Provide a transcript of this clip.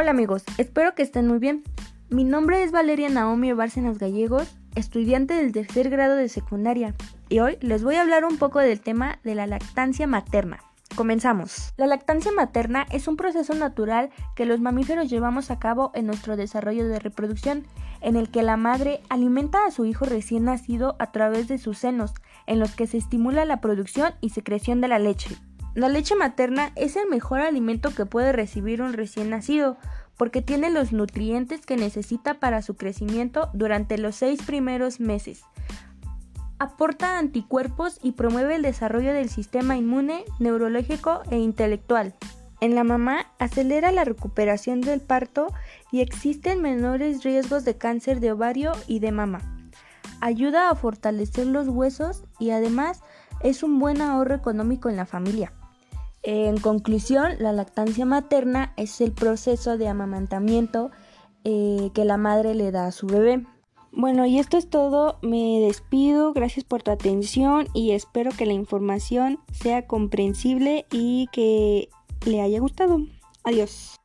Hola amigos, espero que estén muy bien. Mi nombre es Valeria Naomi Bárcenas Gallegos, estudiante del tercer grado de secundaria, y hoy les voy a hablar un poco del tema de la lactancia materna. Comenzamos. La lactancia materna es un proceso natural que los mamíferos llevamos a cabo en nuestro desarrollo de reproducción, en el que la madre alimenta a su hijo recién nacido a través de sus senos, en los que se estimula la producción y secreción de la leche. La leche materna es el mejor alimento que puede recibir un recién nacido, porque tiene los nutrientes que necesita para su crecimiento durante los seis primeros meses. Aporta anticuerpos y promueve el desarrollo del sistema inmune, neurológico e intelectual. En la mamá acelera la recuperación del parto y existen menores riesgos de cáncer de ovario y de mama. Ayuda a fortalecer los huesos y además es un buen ahorro económico en la familia. En conclusión, la lactancia materna es el proceso de amamantamiento eh, que la madre le da a su bebé. Bueno, y esto es todo. Me despido. Gracias por tu atención y espero que la información sea comprensible y que le haya gustado. Adiós.